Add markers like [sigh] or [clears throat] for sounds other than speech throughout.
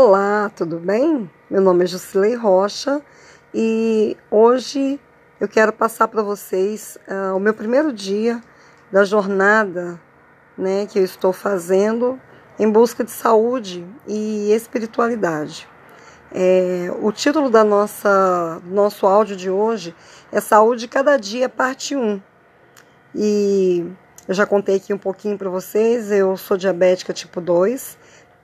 Olá, tudo bem? Meu nome é Jusilei Rocha e hoje eu quero passar para vocês uh, o meu primeiro dia da jornada né, que eu estou fazendo em busca de saúde e espiritualidade. É, o título da nossa nosso áudio de hoje é Saúde Cada Dia, parte 1. E eu já contei aqui um pouquinho para vocês, eu sou diabética tipo 2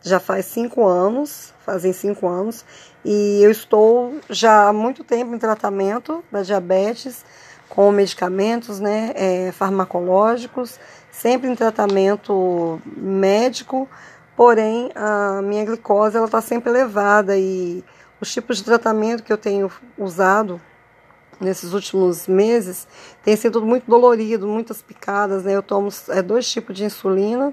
já faz cinco anos, fazem cinco anos, e eu estou já há muito tempo em tratamento da diabetes com medicamentos né, é, farmacológicos, sempre em tratamento médico, porém a minha glicose ela está sempre elevada e os tipos de tratamento que eu tenho usado nesses últimos meses tem sido muito dolorido, muitas picadas, né? Eu tomo é, dois tipos de insulina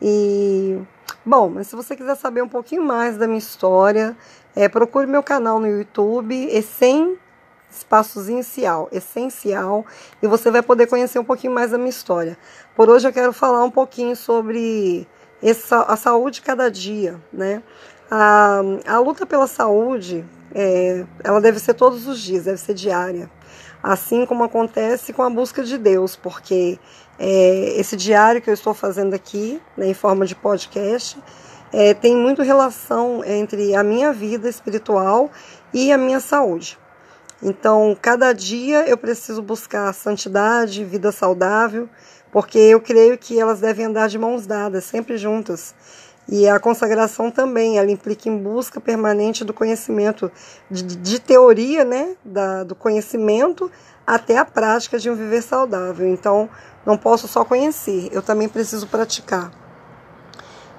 e Bom, mas se você quiser saber um pouquinho mais da minha história, é, procure meu canal no YouTube, Essen espaçozinho inicial, essencial, e você vai poder conhecer um pouquinho mais da minha história. Por hoje eu quero falar um pouquinho sobre essa, a saúde cada dia, né? A, a luta pela saúde, é, ela deve ser todos os dias, deve ser diária. Assim como acontece com a busca de Deus, porque é, esse diário que eu estou fazendo aqui, né, em forma de podcast, é, tem muito relação entre a minha vida espiritual e a minha saúde. Então, cada dia eu preciso buscar santidade, vida saudável, porque eu creio que elas devem andar de mãos dadas, sempre juntas. E a consagração também, ela implica em busca permanente do conhecimento, de, de teoria, né, da, do conhecimento até a prática de um viver saudável. Então, não posso só conhecer, eu também preciso praticar.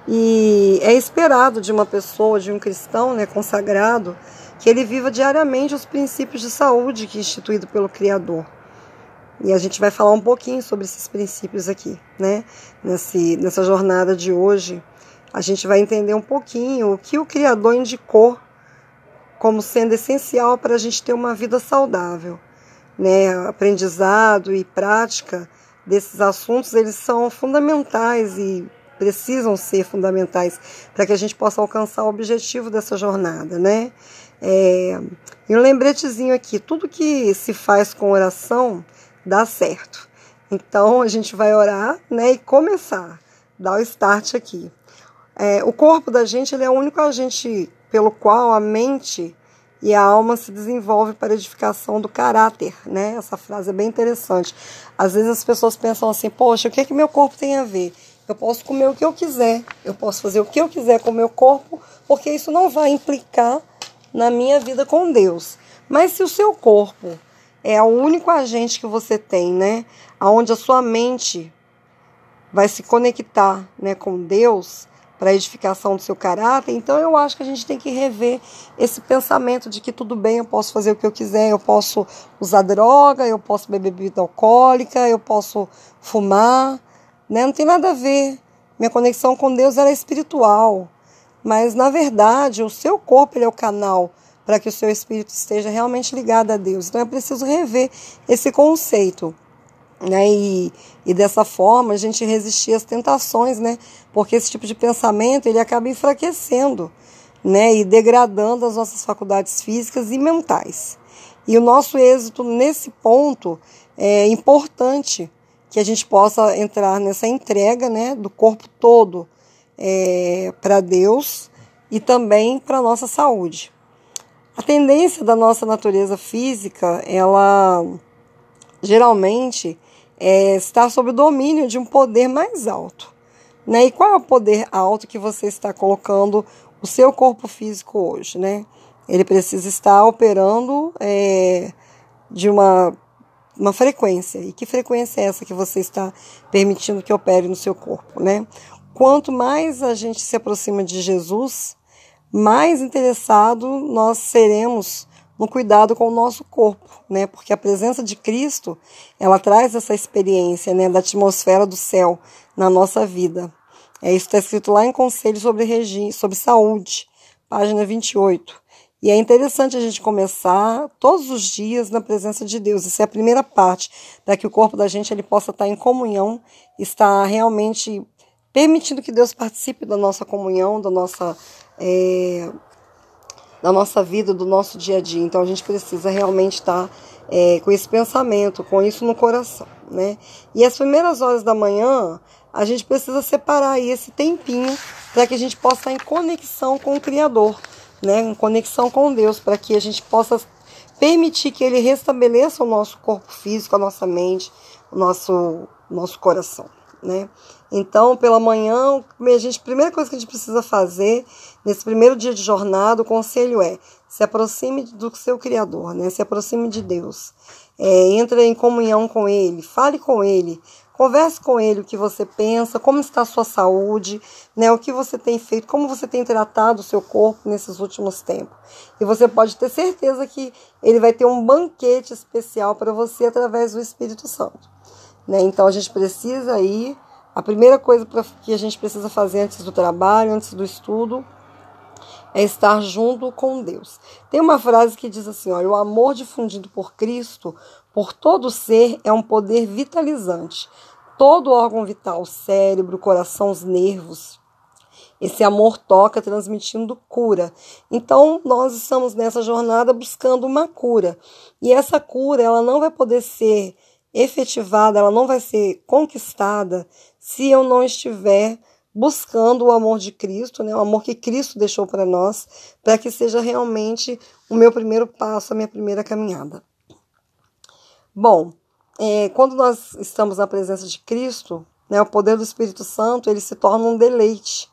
E é esperado de uma pessoa, de um cristão né, consagrado, que ele viva diariamente os princípios de saúde que é instituído pelo Criador. E a gente vai falar um pouquinho sobre esses princípios aqui, né? Nesse, nessa jornada de hoje, a gente vai entender um pouquinho o que o Criador indicou como sendo essencial para a gente ter uma vida saudável né, aprendizado e prática desses assuntos, eles são fundamentais e precisam ser fundamentais para que a gente possa alcançar o objetivo dessa jornada, né? É, e um lembretezinho aqui, tudo que se faz com oração dá certo. Então a gente vai orar, né, e começar, dar o start aqui. É, o corpo da gente ele é o único agente pelo qual a mente e a alma se desenvolve para edificação do caráter, né? Essa frase é bem interessante. Às vezes as pessoas pensam assim: poxa, o que é que meu corpo tem a ver? Eu posso comer o que eu quiser, eu posso fazer o que eu quiser com o meu corpo, porque isso não vai implicar na minha vida com Deus. Mas se o seu corpo é o único agente que você tem, né? Aonde a sua mente vai se conectar, né, com Deus, para a edificação do seu caráter. Então eu acho que a gente tem que rever esse pensamento de que tudo bem, eu posso fazer o que eu quiser, eu posso usar droga, eu posso beber bebida alcoólica, eu posso fumar, né? Não tem nada a ver. Minha conexão com Deus é espiritual. Mas na verdade, o seu corpo é o canal para que o seu espírito esteja realmente ligado a Deus. Então é preciso rever esse conceito. Né? E, e dessa forma a gente resistir às tentações, né? Porque esse tipo de pensamento ele acaba enfraquecendo, né? E degradando as nossas faculdades físicas e mentais. E o nosso êxito nesse ponto é importante que a gente possa entrar nessa entrega, né? Do corpo todo é, para Deus e também para a nossa saúde. A tendência da nossa natureza física, ela geralmente é, está sob o domínio de um poder mais alto. Né? E qual é o poder alto que você está colocando o seu corpo físico hoje? Né? Ele precisa estar operando é, de uma, uma frequência. E que frequência é essa que você está permitindo que opere no seu corpo? Né? Quanto mais a gente se aproxima de Jesus, mais interessado nós seremos no cuidado com o nosso corpo, né? Porque a presença de Cristo, ela traz essa experiência, né, da atmosfera do céu na nossa vida. É isso está escrito lá em Conselho sobre Regime, sobre Saúde, página 28. E é interessante a gente começar todos os dias na presença de Deus. Isso é a primeira parte, para que o corpo da gente ele possa estar em comunhão, estar realmente permitindo que Deus participe da nossa comunhão, da nossa é, da nossa vida, do nosso dia a dia. Então a gente precisa realmente estar é, com esse pensamento, com isso no coração, né? E as primeiras horas da manhã, a gente precisa separar aí esse tempinho para que a gente possa estar em conexão com o Criador, né? Em conexão com Deus, para que a gente possa permitir que Ele restabeleça o nosso corpo físico, a nossa mente, o nosso, nosso coração, né? Então, pela manhã, a, gente, a primeira coisa que a gente precisa fazer nesse primeiro dia de jornada, o conselho é se aproxime do seu Criador, né? se aproxime de Deus. É, entre em comunhão com Ele, fale com Ele, converse com Ele o que você pensa, como está a sua saúde, né? o que você tem feito, como você tem tratado o seu corpo nesses últimos tempos. E você pode ter certeza que Ele vai ter um banquete especial para você através do Espírito Santo. Né? Então a gente precisa ir a primeira coisa que a gente precisa fazer antes do trabalho, antes do estudo, é estar junto com Deus. Tem uma frase que diz assim: olha, o amor difundido por Cristo, por todo ser, é um poder vitalizante. Todo órgão vital, cérebro, coração, os nervos, esse amor toca, transmitindo cura. Então, nós estamos nessa jornada buscando uma cura. E essa cura, ela não vai poder ser efetivada, ela não vai ser conquistada se eu não estiver buscando o amor de Cristo, né, o amor que Cristo deixou para nós, para que seja realmente o meu primeiro passo, a minha primeira caminhada. Bom, é, quando nós estamos na presença de Cristo, né, o poder do Espírito Santo ele se torna um deleite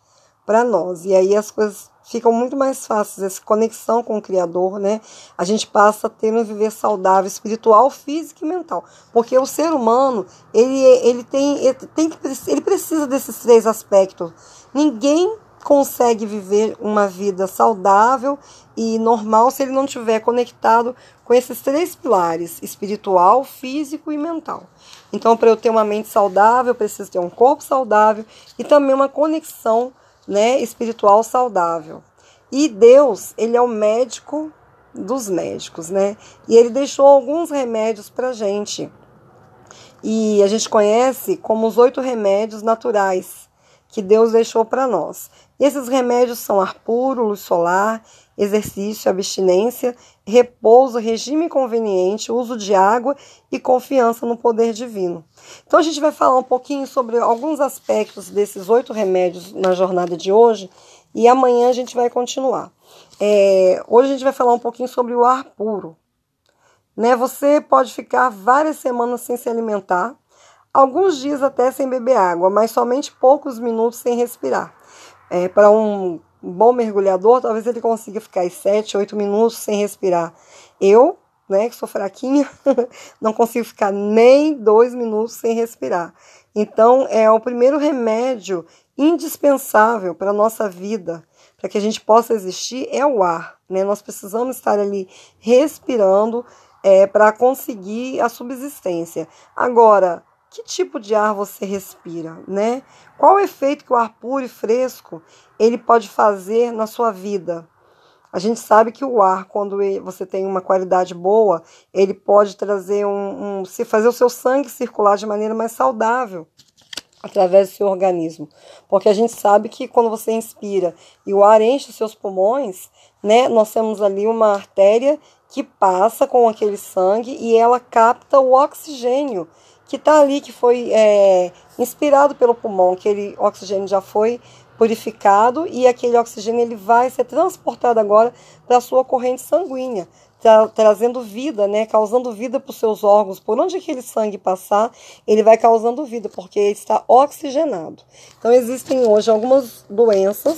para nós. E aí as coisas ficam muito mais fáceis, essa conexão com o Criador, né? A gente passa a ter um viver saudável, espiritual, físico e mental. Porque o ser humano, ele, ele, tem, ele, tem, ele precisa desses três aspectos. Ninguém consegue viver uma vida saudável e normal se ele não estiver conectado com esses três pilares: espiritual, físico e mental. Então, para eu ter uma mente saudável, eu preciso ter um corpo saudável e também uma conexão né, espiritual saudável. E Deus, ele é o médico dos médicos, né? E ele deixou alguns remédios para gente. E a gente conhece como os oito remédios naturais que Deus deixou para nós. E esses remédios são ar puro, luz solar, exercício, abstinência, repouso, regime conveniente, uso de água e confiança no poder divino. Então a gente vai falar um pouquinho sobre alguns aspectos desses oito remédios na jornada de hoje e amanhã a gente vai continuar. É, hoje a gente vai falar um pouquinho sobre o ar puro. Né? Você pode ficar várias semanas sem se alimentar, alguns dias até sem beber água, mas somente poucos minutos sem respirar. É, Para um bom mergulhador, talvez ele consiga ficar 7, 8 minutos sem respirar. Eu né, que sou fraquinha, [laughs] não consigo ficar nem dois minutos sem respirar. Então, é o primeiro remédio indispensável para a nossa vida, para que a gente possa existir, é o ar. Né? Nós precisamos estar ali respirando é, para conseguir a subsistência. Agora, que tipo de ar você respira, né? Qual o efeito que o ar puro e fresco ele pode fazer na sua vida? A gente sabe que o ar, quando você tem uma qualidade boa, ele pode trazer um, um fazer o seu sangue circular de maneira mais saudável através do seu organismo. Porque a gente sabe que quando você inspira e o ar enche os seus pulmões, né, nós temos ali uma artéria que passa com aquele sangue e ela capta o oxigênio que está ali, que foi é, inspirado pelo pulmão, aquele oxigênio já foi purificado e aquele oxigênio ele vai ser transportado agora para a sua corrente sanguínea, tra trazendo vida, né, causando vida para os seus órgãos. Por onde aquele sangue passar, ele vai causando vida, porque ele está oxigenado. Então existem hoje algumas doenças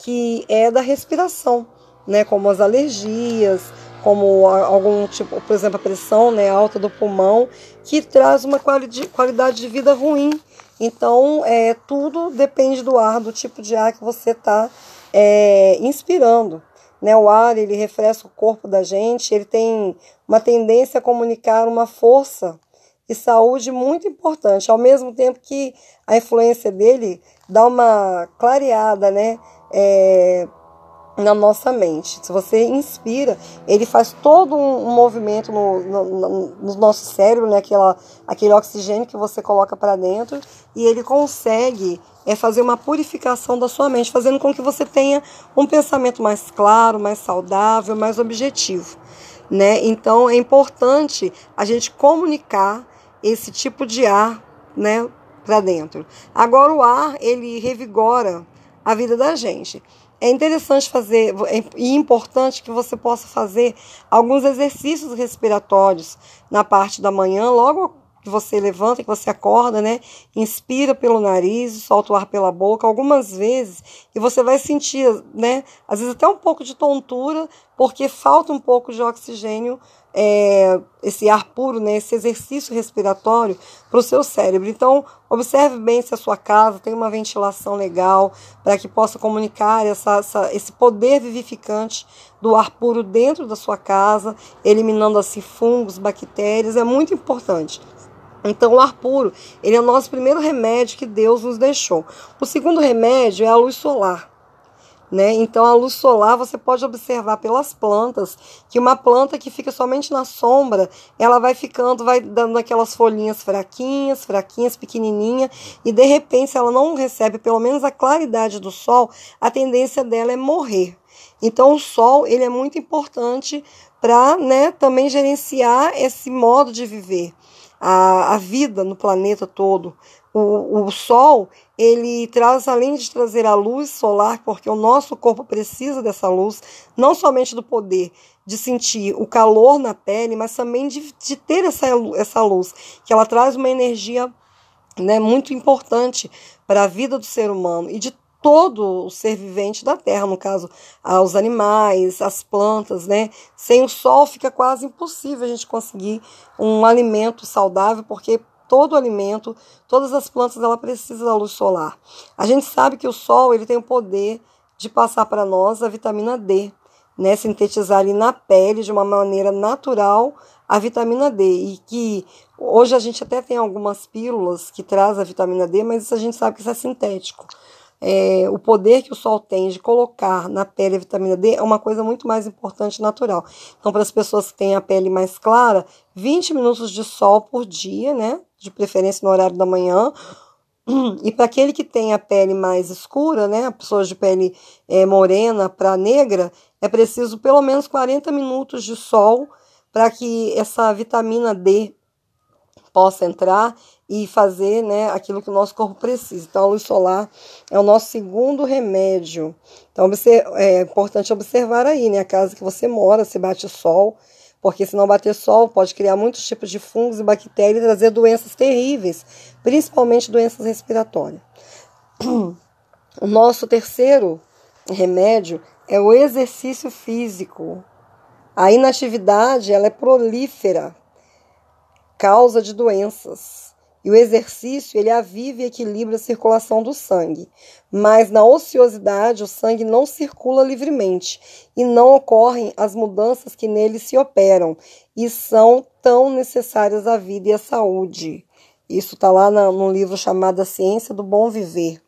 que é da respiração, né, como as alergias, como algum tipo, por exemplo, a pressão né, alta do pulmão, que traz uma qualidade de vida ruim então, é, tudo depende do ar, do tipo de ar que você está é, inspirando. Né? O ar ele refresca o corpo da gente, ele tem uma tendência a comunicar uma força e saúde muito importante, ao mesmo tempo que a influência dele dá uma clareada, né? É, na nossa mente. Se você inspira, ele faz todo um, movimento no, no, no, nosso cérebro, né? Aquela, aquele oxigênio que você coloca para dentro, e ele consegue é fazer uma purificação da sua mente, fazendo com que você tenha um pensamento mais claro, mais saudável, mais objetivo. Né? Então é importante a gente comunicar esse tipo de ar né, para dentro. Agora o ar ele revigora a vida da gente. É interessante fazer é, e importante que você possa fazer alguns exercícios respiratórios na parte da manhã, logo que você levanta, que você acorda, né? Inspira pelo nariz, solta o ar pela boca algumas vezes e você vai sentir, né? Às vezes até um pouco de tontura, porque falta um pouco de oxigênio, é, esse ar puro, né? Esse exercício respiratório para o seu cérebro. Então, observe bem se a sua casa tem uma ventilação legal para que possa comunicar essa, essa, esse poder vivificante do ar puro dentro da sua casa, eliminando assim fungos, bactérias. É muito importante. Então, o ar puro, ele é o nosso primeiro remédio que Deus nos deixou. O segundo remédio é a luz solar. Né? Então, a luz solar você pode observar pelas plantas que uma planta que fica somente na sombra, ela vai ficando, vai dando aquelas folhinhas fraquinhas, fraquinhas, pequenininha, e de repente, se ela não recebe pelo menos a claridade do sol, a tendência dela é morrer. Então, o sol ele é muito importante para né, também gerenciar esse modo de viver a, a vida no planeta todo. O, o Sol, ele traz, além de trazer a luz solar, porque o nosso corpo precisa dessa luz, não somente do poder de sentir o calor na pele, mas também de, de ter essa, essa luz, que ela traz uma energia né, muito importante para a vida do ser humano e de todo o ser vivente da Terra, no caso, os animais, as plantas, né? Sem o sol fica quase impossível a gente conseguir um alimento saudável, porque todo alimento, todas as plantas, ela precisa da luz solar. A gente sabe que o sol, ele tem o poder de passar para nós a vitamina D, né, sintetizar ali na pele de uma maneira natural a vitamina D e que hoje a gente até tem algumas pílulas que traz a vitamina D, mas isso a gente sabe que isso é sintético é, o poder que o sol tem de colocar na pele a vitamina D é uma coisa muito mais importante natural. Então, para as pessoas que têm a pele mais clara, 20 minutos de sol por dia, né? De preferência no horário da manhã. E para aquele que tem a pele mais escura, né? Pessoas de pele é, morena para negra, é preciso pelo menos 40 minutos de sol para que essa vitamina D possa entrar e fazer né, aquilo que o nosso corpo precisa. Então, a luz solar é o nosso segundo remédio. Então, é importante observar aí, né? A casa que você mora, se bate sol, porque se não bater sol, pode criar muitos tipos de fungos e bactérias e trazer doenças terríveis, principalmente doenças respiratórias. [clears throat] O nosso terceiro remédio é o exercício físico. A inatividade ela é prolífera, causa de doenças. E o exercício, ele aviva e equilibra a circulação do sangue. Mas na ociosidade, o sangue não circula livremente e não ocorrem as mudanças que nele se operam e são tão necessárias à vida e à saúde. Isso está lá no livro chamado A Ciência do Bom Viver.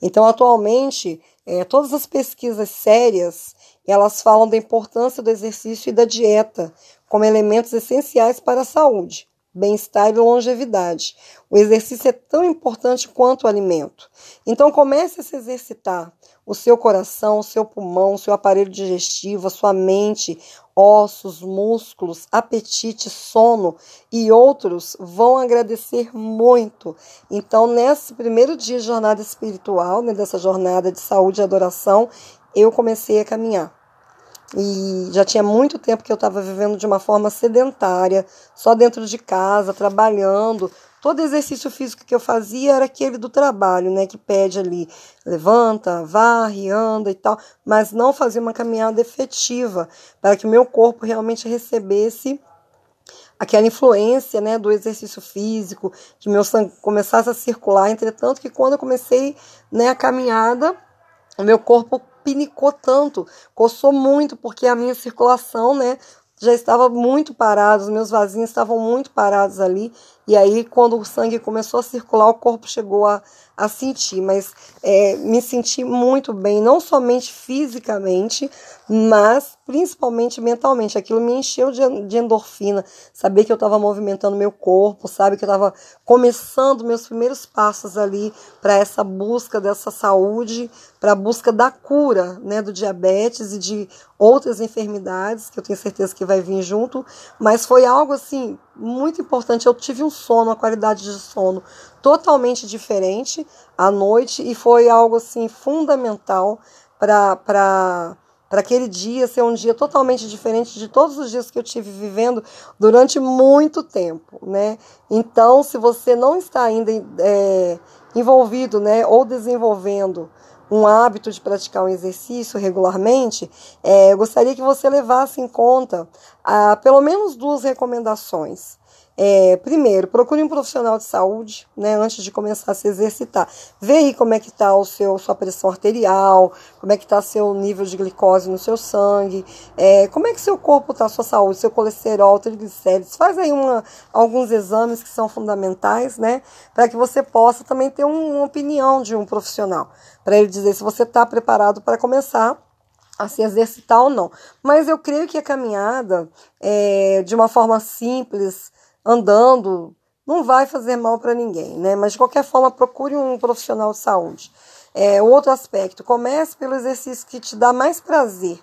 Então, atualmente, é, todas as pesquisas sérias elas falam da importância do exercício e da dieta como elementos essenciais para a saúde bem-estar e longevidade. O exercício é tão importante quanto o alimento. Então comece a se exercitar. O seu coração, o seu pulmão, o seu aparelho digestivo, a sua mente, ossos, músculos, apetite, sono e outros vão agradecer muito. Então, nesse primeiro dia de jornada espiritual, né, dessa jornada de saúde e adoração, eu comecei a caminhar. E já tinha muito tempo que eu estava vivendo de uma forma sedentária, só dentro de casa, trabalhando. Todo exercício físico que eu fazia era aquele do trabalho, né? Que pede ali, levanta, varre, anda e tal, mas não fazia uma caminhada efetiva para que o meu corpo realmente recebesse aquela influência né, do exercício físico, que meu sangue começasse a circular. Entretanto, que quando eu comecei né, a caminhada, o meu corpo pinicou tanto, coçou muito, porque a minha circulação, né, já estava muito parada, os meus vasinhos estavam muito parados ali, E aí, quando o sangue começou a circular, o corpo chegou a, a sentir, mas é, me senti muito bem, não somente fisicamente, mas principalmente mentalmente. Aquilo me encheu de, de endorfina, saber que eu estava movimentando meu corpo, sabe, que eu estava começando meus primeiros passos ali para essa busca dessa saúde, para a busca da cura, né, do diabetes e de outras enfermidades que eu tenho certeza que vai vir junto, mas foi algo assim muito importante. Eu tive um sono, uma qualidade de sono totalmente diferente à noite e foi algo assim fundamental para aquele dia ser um dia totalmente diferente de todos os dias que eu tive vivendo durante muito tempo, né? Então, se você não está ainda é, envolvido, né, ou desenvolvendo um hábito de praticar um exercício regularmente, é, eu gostaria que você levasse em conta ah, pelo menos duas recomendações. É, primeiro, procure um profissional de saúde, né, antes de começar a se exercitar. Vê aí como é que está o seu sua pressão arterial, como é que está seu nível de glicose no seu sangue, é, como é que seu corpo está, sua saúde, seu colesterol, triglicéridos. Faz aí uma, alguns exames que são fundamentais, né, para que você possa também ter um, uma opinião de um profissional, para ele dizer se você está preparado para começar a se exercitar ou não. Mas eu creio que a caminhada, é, de uma forma simples, andando, não vai fazer mal para ninguém, né? Mas de qualquer forma, procure um profissional de saúde. É, outro aspecto, comece pelo exercício que te dá mais prazer,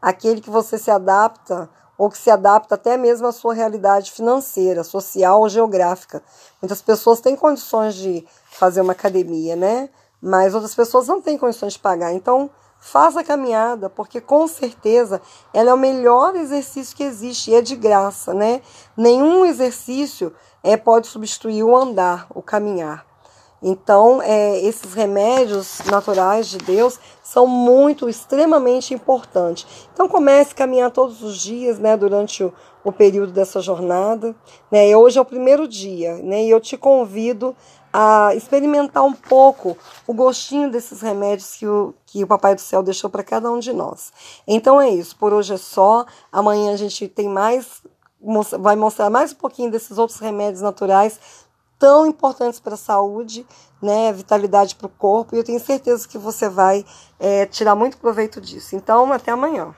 aquele que você se adapta ou que se adapta até mesmo à sua realidade financeira, social ou geográfica. Muitas pessoas têm condições de fazer uma academia, né? Mas outras pessoas não têm condições de pagar. Então, Faça a caminhada, porque com certeza ela é o melhor exercício que existe e é de graça, né? Nenhum exercício é, pode substituir o andar, o caminhar. Então, é, esses remédios naturais de Deus são muito, extremamente importantes. Então, comece a caminhar todos os dias, né, durante o, o período dessa jornada. Né? E hoje é o primeiro dia, né, e eu te convido a experimentar um pouco o gostinho desses remédios que o, que o Papai do Céu deixou para cada um de nós. Então é isso, por hoje é só. Amanhã a gente tem mais, vai mostrar mais um pouquinho desses outros remédios naturais tão importantes para a saúde, né, vitalidade para o corpo, e eu tenho certeza que você vai é, tirar muito proveito disso. Então, até amanhã.